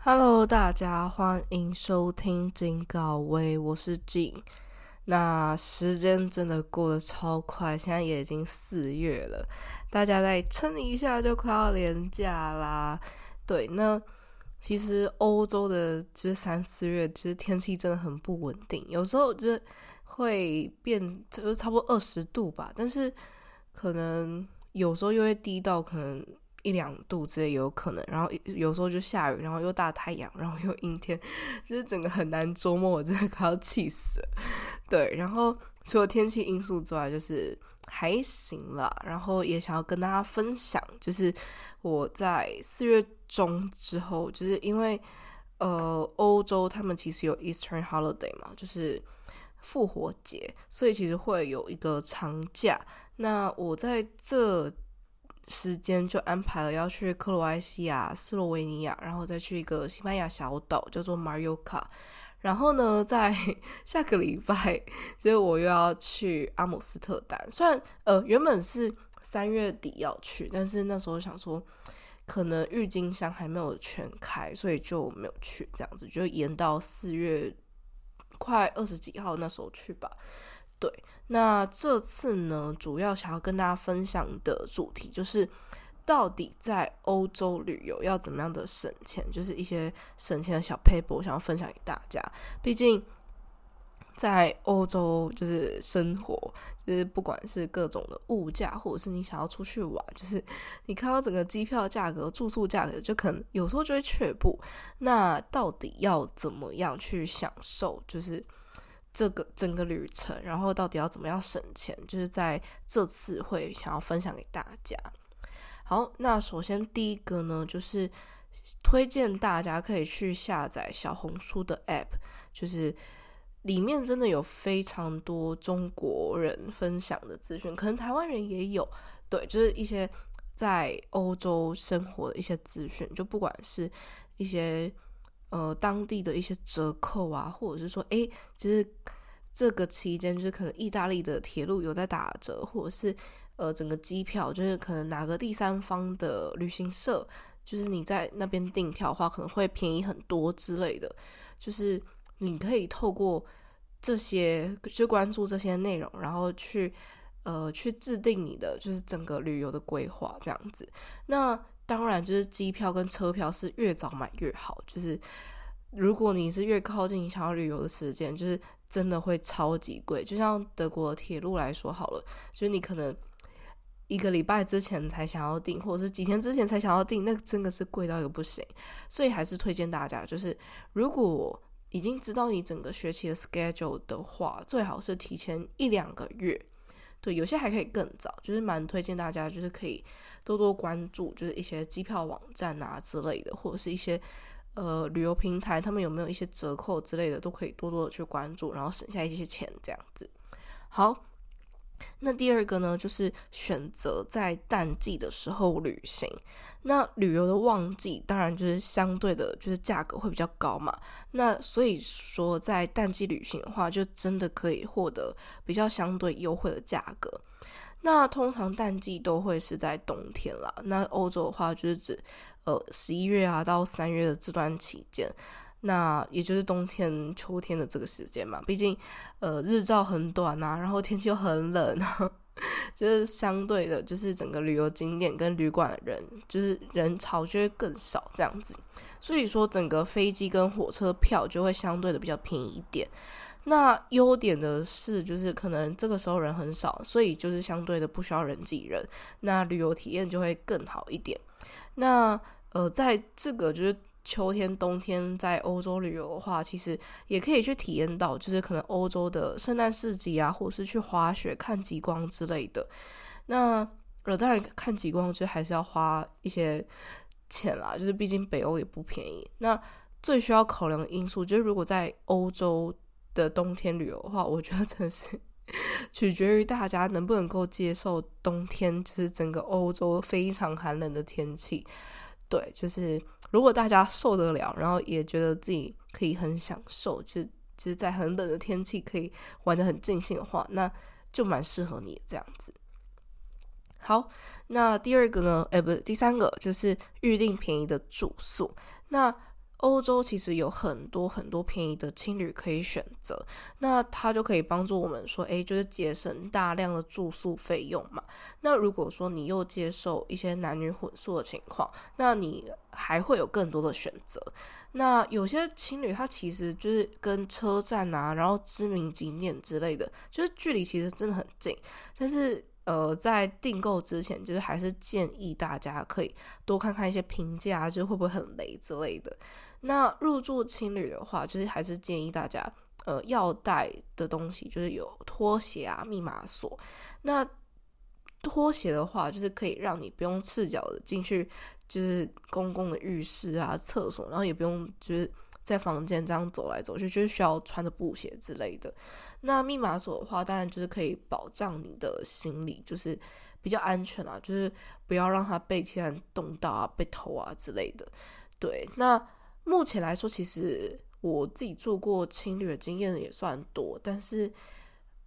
Hello，大家欢迎收听警告威，我是景。那时间真的过得超快，现在也已经四月了，大家再撑一下就快要年假啦。对，那其实欧洲的就是三四月，其实天气真的很不稳定，有时候就是会变，就是差不多二十度吧，但是可能有时候又会低到可能。一两度之类有可能，然后有时候就下雨，然后又大太阳，然后又阴天，就是整个很难周末，我真的快要气死了。对，然后除了天气因素之外，就是还行啦。然后也想要跟大家分享，就是我在四月中之后，就是因为呃欧洲他们其实有 Eastern Holiday 嘛，就是复活节，所以其实会有一个长假。那我在这。时间就安排了要去克罗埃西亚、斯洛维尼亚，然后再去一个西班牙小岛叫做马尤卡。然后呢，在 下个礼拜，所以我又要去阿姆斯特丹。虽然呃原本是三月底要去，但是那时候想说可能郁金香还没有全开，所以就没有去。这样子就延到四月快二十几号那时候去吧。对，那这次呢，主要想要跟大家分享的主题就是，到底在欧洲旅游要怎么样的省钱，就是一些省钱的小 paper，我想要分享给大家。毕竟在欧洲就是生活，就是不管是各种的物价，或者是你想要出去玩，就是你看到整个机票价格、住宿价格，就可能有时候就会却步。那到底要怎么样去享受？就是。这个整个旅程，然后到底要怎么样省钱，就是在这次会想要分享给大家。好，那首先第一个呢，就是推荐大家可以去下载小红书的 App，就是里面真的有非常多中国人分享的资讯，可能台湾人也有，对，就是一些在欧洲生活的一些资讯，就不管是一些。呃，当地的一些折扣啊，或者是说，诶，就是这个期间，就是可能意大利的铁路有在打折，或者是呃，整个机票，就是可能哪个第三方的旅行社，就是你在那边订票的话，可能会便宜很多之类的。就是你可以透过这些去关注这些内容，然后去呃去制定你的就是整个旅游的规划这样子。那当然，就是机票跟车票是越早买越好。就是如果你是越靠近你想要旅游的时间，就是真的会超级贵。就像德国铁路来说好了，就是你可能一个礼拜之前才想要订，或者是几天之前才想要订，那真的是贵到一个不行。所以还是推荐大家，就是如果已经知道你整个学期的 schedule 的话，最好是提前一两个月。对，有些还可以更早，就是蛮推荐大家，就是可以多多关注，就是一些机票网站啊之类的，或者是一些呃旅游平台，他们有没有一些折扣之类的，都可以多多的去关注，然后省下一些钱这样子。好。那第二个呢，就是选择在淡季的时候旅行。那旅游的旺季，当然就是相对的，就是价格会比较高嘛。那所以说，在淡季旅行的话，就真的可以获得比较相对优惠的价格。那通常淡季都会是在冬天啦。那欧洲的话，就是指呃十一月啊到三月的这段期间。那也就是冬天、秋天的这个时间嘛，毕竟，呃，日照很短呐，然后天气又很冷，就是相对的，就是整个旅游景点跟旅馆的人，就是人潮就会更少这样子。所以说，整个飞机跟火车票就会相对的比较便宜一点。那优点的是，就是可能这个时候人很少，所以就是相对的不需要人挤人，那旅游体验就会更好一点。那呃，在这个就是。秋天、冬天在欧洲旅游的话，其实也可以去体验到，就是可能欧洲的圣诞市集啊，或者是去滑雪、看极光之类的。那呃，当然看极光就还是要花一些钱啦，就是毕竟北欧也不便宜。那最需要考量的因素，就是如果在欧洲的冬天旅游的话，我觉得真的是取决于大家能不能够接受冬天，就是整个欧洲非常寒冷的天气。对，就是如果大家受得了，然后也觉得自己可以很享受，就其实，在很冷的天气可以玩得很尽兴的话，那就蛮适合你这样子。好，那第二个呢？哎，不是第三个，就是预定便宜的住宿。那欧洲其实有很多很多便宜的青旅可以选择，那它就可以帮助我们说，诶，就是节省大量的住宿费用嘛。那如果说你又接受一些男女混宿的情况，那你还会有更多的选择。那有些青旅它其实就是跟车站啊，然后知名景点之类的，就是距离其实真的很近，但是。呃，在订购之前，就是还是建议大家可以多看看一些评价，就会不会很雷之类的。那入住青旅的话，就是还是建议大家，呃，要带的东西就是有拖鞋啊、密码锁。那拖鞋的话，就是可以让你不用赤脚的进去，就是公共的浴室啊、厕所，然后也不用就是在房间这样走来走去，就是需要穿着布鞋之类的。那密码锁的话，当然就是可以保障你的行李，就是比较安全啊，就是不要让它被其他人动到啊、被偷啊之类的。对，那目前来说，其实我自己做过情侣的经验也算多，但是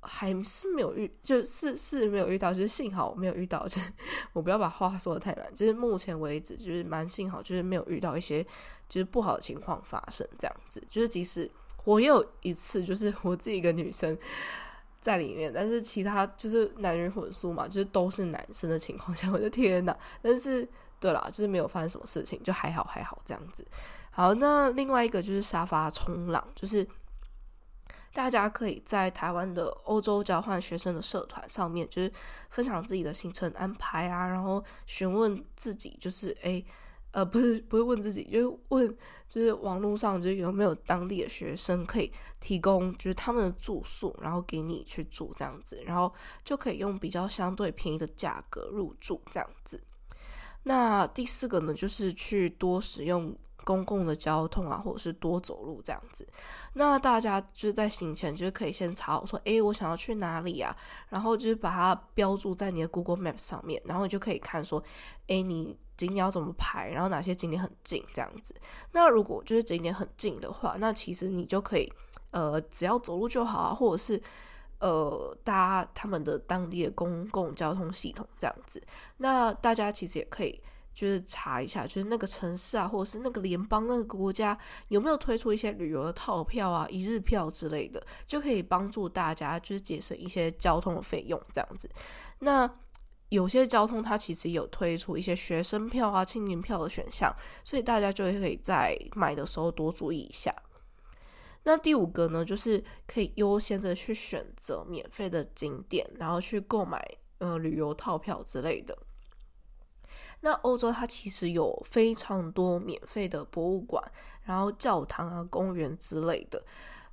还是没有遇，就是是没有遇到，就是幸好没有遇到，就我不要把话说的太满，就是目前为止就是蛮幸好，就是没有遇到一些就是不好的情况发生，这样子，就是即使。我也有一次，就是我自己一个女生在里面，但是其他就是男女混宿嘛，就是都是男生的情况下，我的天呐！但是对啦，就是没有发生什么事情，就还好还好这样子。好，那另外一个就是沙发冲浪，就是大家可以在台湾的欧洲交换学生的社团上面，就是分享自己的行程安排啊，然后询问自己，就是诶。呃，不是，不是问自己，就是问，就是网络上就有没有当地的学生可以提供，就是他们的住宿，然后给你去住这样子，然后就可以用比较相对便宜的价格入住这样子。那第四个呢，就是去多使用公共的交通啊，或者是多走路这样子。那大家就是在行前就是可以先查好说，诶，我想要去哪里啊？然后就是把它标注在你的 Google Map 上面，然后你就可以看说，诶，你。景点要怎么排，然后哪些景点很近这样子。那如果就是景点很近的话，那其实你就可以，呃，只要走路就好啊，或者是呃搭他们的当地的公共交通系统这样子。那大家其实也可以就是查一下，就是那个城市啊，或者是那个联邦那个国家有没有推出一些旅游的套票啊、一日票之类的，就可以帮助大家就是节省一些交通的费用这样子。那有些交通它其实有推出一些学生票啊、青年票的选项，所以大家就可以在买的时候多注意一下。那第五个呢，就是可以优先的去选择免费的景点，然后去购买呃旅游套票之类的。那欧洲它其实有非常多免费的博物馆，然后教堂啊、公园之类的。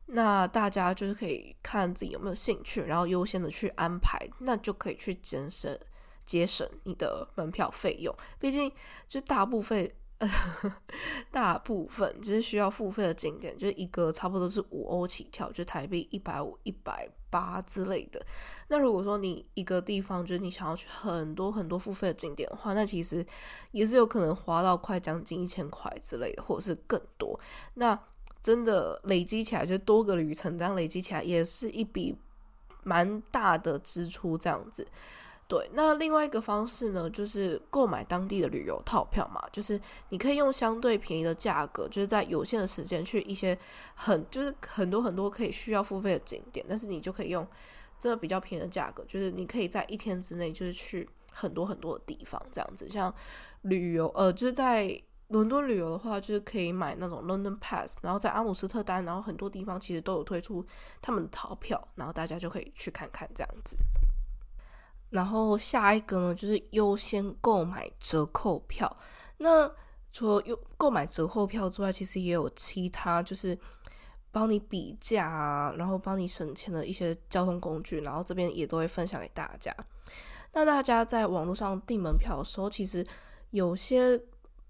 那大家就是可以看自己有没有兴趣，然后优先的去安排，那就可以去节省。节省你的门票费用，毕竟就大部分，大部分就是需要付费的景点，就是一个差不多是五欧起跳，就台币一百五、一百八之类的。那如果说你一个地方就是你想要去很多很多付费的景点的话，那其实也是有可能花到快将近一千块之类的，或者是更多。那真的累积起来，就多个旅程这样累积起来，也是一笔蛮大的支出，这样子。对，那另外一个方式呢，就是购买当地的旅游套票嘛，就是你可以用相对便宜的价格，就是在有限的时间去一些很就是很多很多可以需要付费的景点，但是你就可以用这个比较便宜的价格，就是你可以在一天之内就是去很多很多的地方这样子。像旅游，呃，就是在伦敦旅游的话，就是可以买那种 London Pass，然后在阿姆斯特丹，然后很多地方其实都有推出他们的套票，然后大家就可以去看看这样子。然后下一个呢，就是优先购买折扣票。那除了优购买折扣票之外，其实也有其他，就是帮你比价啊，然后帮你省钱的一些交通工具。然后这边也都会分享给大家。那大家在网络上订门票的时候，其实有些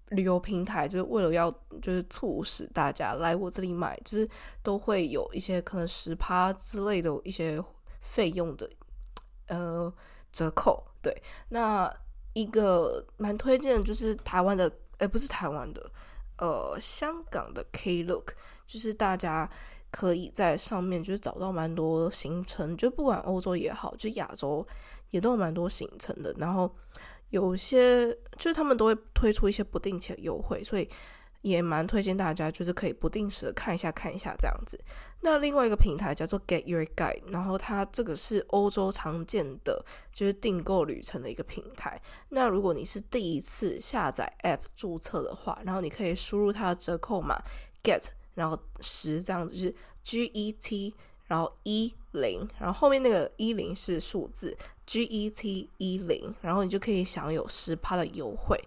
旅游平台就是为了要就是促使大家来我这里买，就是都会有一些可能十趴之类的一些费用的，呃。折扣对，那一个蛮推荐就是台湾的，哎，不是台湾的，呃，香港的 Klook，就是大家可以在上面就是找到蛮多行程，就不管欧洲也好，就亚洲也都有蛮多行程的。然后有些就是他们都会推出一些不定期的优惠，所以也蛮推荐大家，就是可以不定时的看一下看一下这样子。那另外一个平台叫做 Get Your Guide，然后它这个是欧洲常见的就是订购旅程的一个平台。那如果你是第一次下载 App 注册的话，然后你可以输入它的折扣码 Get，然后十这样子，就是 G E T，然后一零，然后后面那个一零是数字 G E T 一零，然后你就可以享有十趴的优惠。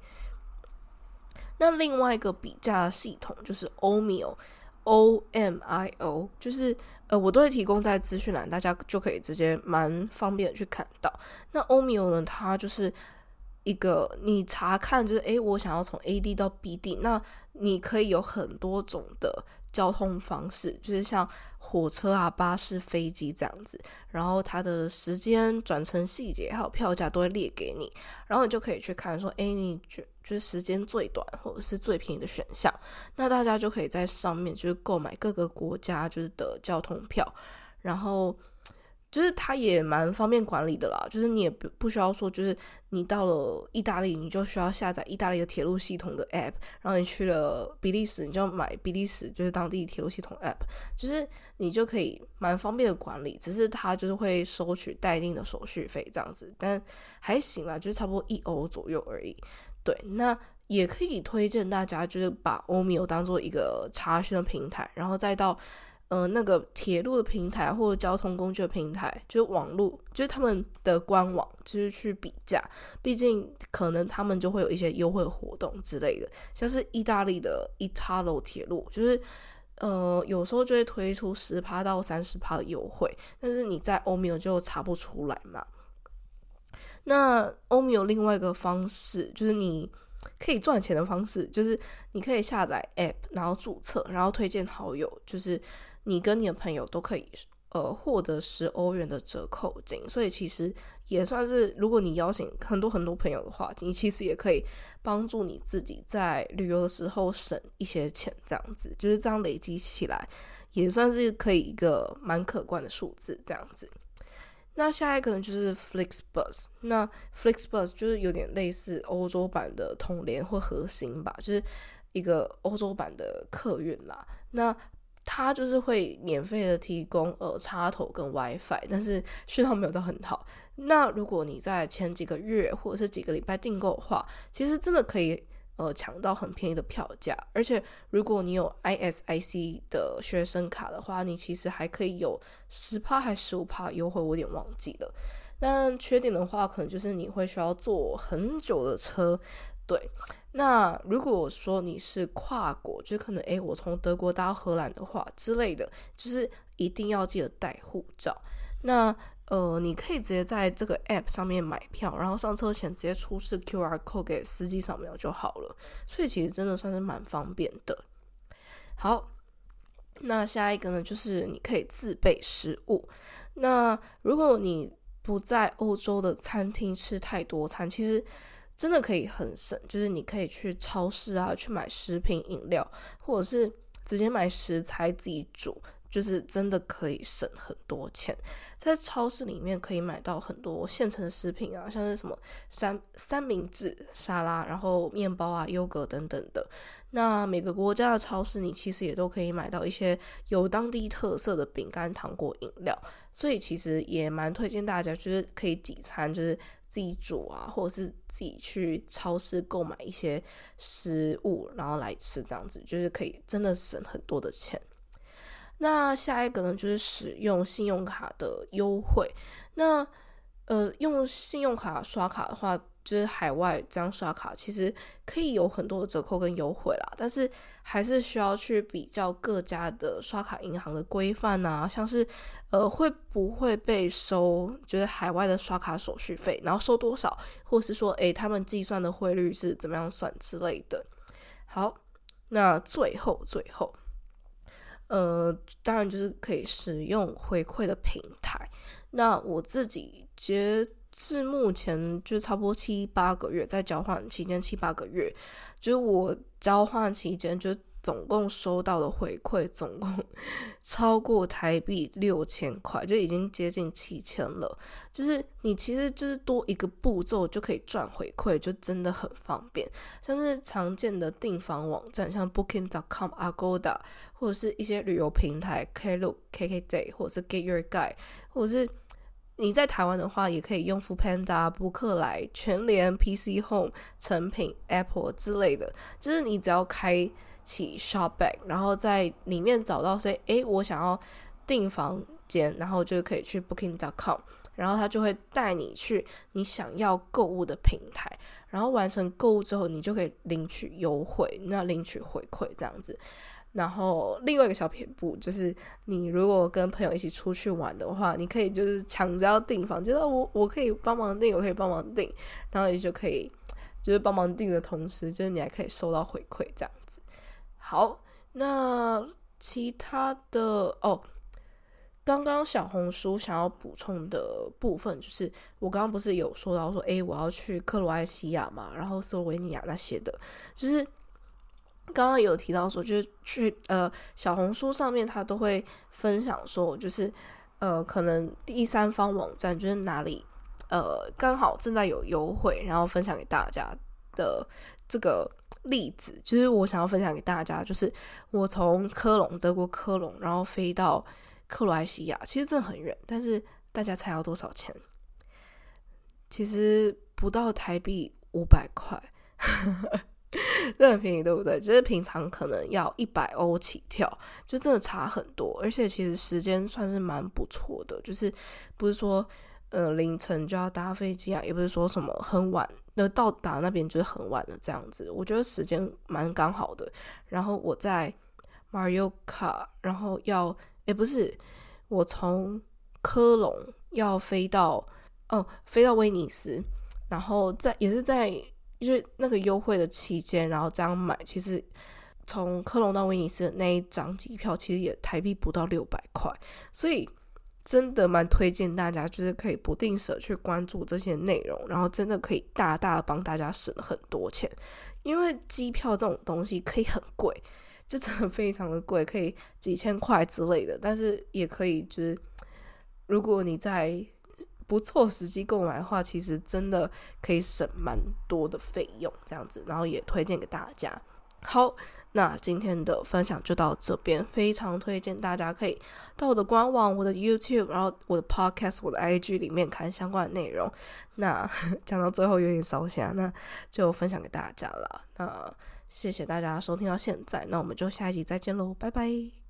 那另外一个比价系统就是 Omio，O M I O，就是呃，我都会提供在资讯栏，大家就可以直接蛮方便的去看到。那 Omio 呢，它就是一个你查看，就是诶，我想要从 A D 到 B D，那你可以有很多种的。交通方式就是像火车啊、巴士、飞机这样子，然后它的时间、转乘细节还有票价都会列给你，然后你就可以去看说，哎，你觉就是时间最短或者是最便宜的选项，那大家就可以在上面就是购买各个国家就是的交通票，然后。就是它也蛮方便管理的啦，就是你也不不需要说，就是你到了意大利，你就需要下载意大利的铁路系统的 app，然后你去了比利时，你就买比利时就是当地铁路系统 app，就是你就可以蛮方便的管理，只是它就是会收取待定的手续费这样子，但还行啦，就是差不多一欧左右而已。对，那也可以推荐大家就是把欧米欧当做一个查询的平台，然后再到。呃，那个铁路的平台或者交通工具的平台，就是网络，就是他们的官网，就是去比价。毕竟可能他们就会有一些优惠活动之类的，像是意大利的 Italo 铁路，就是呃有时候就会推出十趴到三十趴的优惠，但是你在欧米有就查不出来嘛。那欧米有另外一个方式，就是你可以赚钱的方式，就是你可以下载 App，然后注册，然后推荐好友，就是。你跟你的朋友都可以呃获得十欧元的折扣金，所以其实也算是，如果你邀请很多很多朋友的话，你其实也可以帮助你自己在旅游的时候省一些钱，这样子就是这样累积起来，也算是可以一个蛮可观的数字这样子。那下一个呢就是 Flixbus，那 Flixbus 就是有点类似欧洲版的统联或核心吧，就是一个欧洲版的客运啦。那它就是会免费的提供呃插头跟 WiFi，但是讯号没有到很好。那如果你在前几个月或者是几个礼拜订购的话，其实真的可以呃抢到很便宜的票价。而且如果你有 ISIC 的学生卡的话，你其实还可以有十趴还十五趴优惠，我有点忘记了。但缺点的话，可能就是你会需要坐很久的车，对。那如果说你是跨国，就可能诶，我从德国到荷兰的话之类的，就是一定要记得带护照。那呃，你可以直接在这个 app 上面买票，然后上车前直接出示 QR code 给司机扫描就好了。所以其实真的算是蛮方便的。好，那下一个呢，就是你可以自备食物。那如果你不在欧洲的餐厅吃太多餐，其实。真的可以很省，就是你可以去超市啊，去买食品饮料，或者是直接买食材自己煮，就是真的可以省很多钱。在超市里面可以买到很多现成食品啊，像是什么三三明治、沙拉，然后面包啊、优格等等的。那每个国家的超市，你其实也都可以买到一些有当地特色的饼干、糖果、饮料。所以其实也蛮推荐大家，就是可以几餐，就是。自己煮啊，或者是自己去超市购买一些食物，然后来吃，这样子就是可以真的省很多的钱。那下一个呢，就是使用信用卡的优惠。那呃，用信用卡刷卡的话。就是海外这样刷卡，其实可以有很多的折扣跟优惠啦，但是还是需要去比较各家的刷卡银行的规范啊，像是呃会不会被收，就是海外的刷卡手续费，然后收多少，或是说诶他们计算的汇率是怎么样算之类的。好，那最后最后，呃，当然就是可以使用回馈的平台。那我自己觉。至目前就差不多七八个月，在交换期间七八个月，就是我交换期间就总共收到的回馈总共 超过台币六千块，就已经接近七千了。就是你其实就是多一个步骤就可以赚回馈，就真的很方便。像是常见的订房网站，像 Booking.com、Agoda，或者是一些旅游平台，Klook、KKday，或者是 Get Your Guide，或者是你在台湾的话，也可以用 Foodpanda、博客来、全联、PC Home、成品、Apple 之类的。就是你只要开启 Shopback，然后在里面找到说，诶，我想要订房间，然后就可以去 Booking.com，然后他就会带你去你想要购物的平台，然后完成购物之后，你就可以领取优惠，那领取回馈这样子。然后另外一个小撇步就是，你如果跟朋友一起出去玩的话，你可以就是抢着要订房，觉得我我可以帮忙订，我可以帮忙订，然后你就可以就是帮忙订的同时，就是你还可以收到回馈这样子。好，那其他的哦，刚刚小红书想要补充的部分，就是我刚刚不是有说到说，诶，我要去克罗埃西亚嘛，然后斯洛维尼亚那些的，就是刚刚有提到说，就是去呃小红书上面，他都会分享说，就是呃可能第三方网站就是哪里呃刚好正在有优惠，然后分享给大家的这个。例子就是我想要分享给大家，就是我从科隆德国科隆，然后飞到克罗埃西亚，其实真的很远，但是大家猜要多少钱？其实不到台币五百块，这很便宜，对不对？就是平常可能要一百欧起跳，就真的差很多，而且其实时间算是蛮不错的，就是不是说。呃，凌晨就要搭飞机啊，也不是说什么很晚，那到达那边就是很晚了这样子。我觉得时间蛮刚好的。然后我在马尤卡，然后要，诶，不是，我从科隆要飞到，哦，飞到威尼斯，然后在也是在就是那个优惠的期间，然后这样买，其实从科隆到威尼斯的那一张机票，其实也台币不到六百块，所以。真的蛮推荐大家，就是可以不定时去关注这些内容，然后真的可以大大的帮大家省很多钱。因为机票这种东西可以很贵，就真的非常的贵，可以几千块之类的。但是也可以就是，如果你在不错时机购买的话，其实真的可以省蛮多的费用，这样子。然后也推荐给大家。好。那今天的分享就到这边，非常推荐大家可以到我的官网、我的 YouTube，然后我的 Podcast、我的 IG 里面看相关的内容。那 讲到最后有点烧香，那就分享给大家了。那谢谢大家收听到现在，那我们就下一集再见喽，拜拜。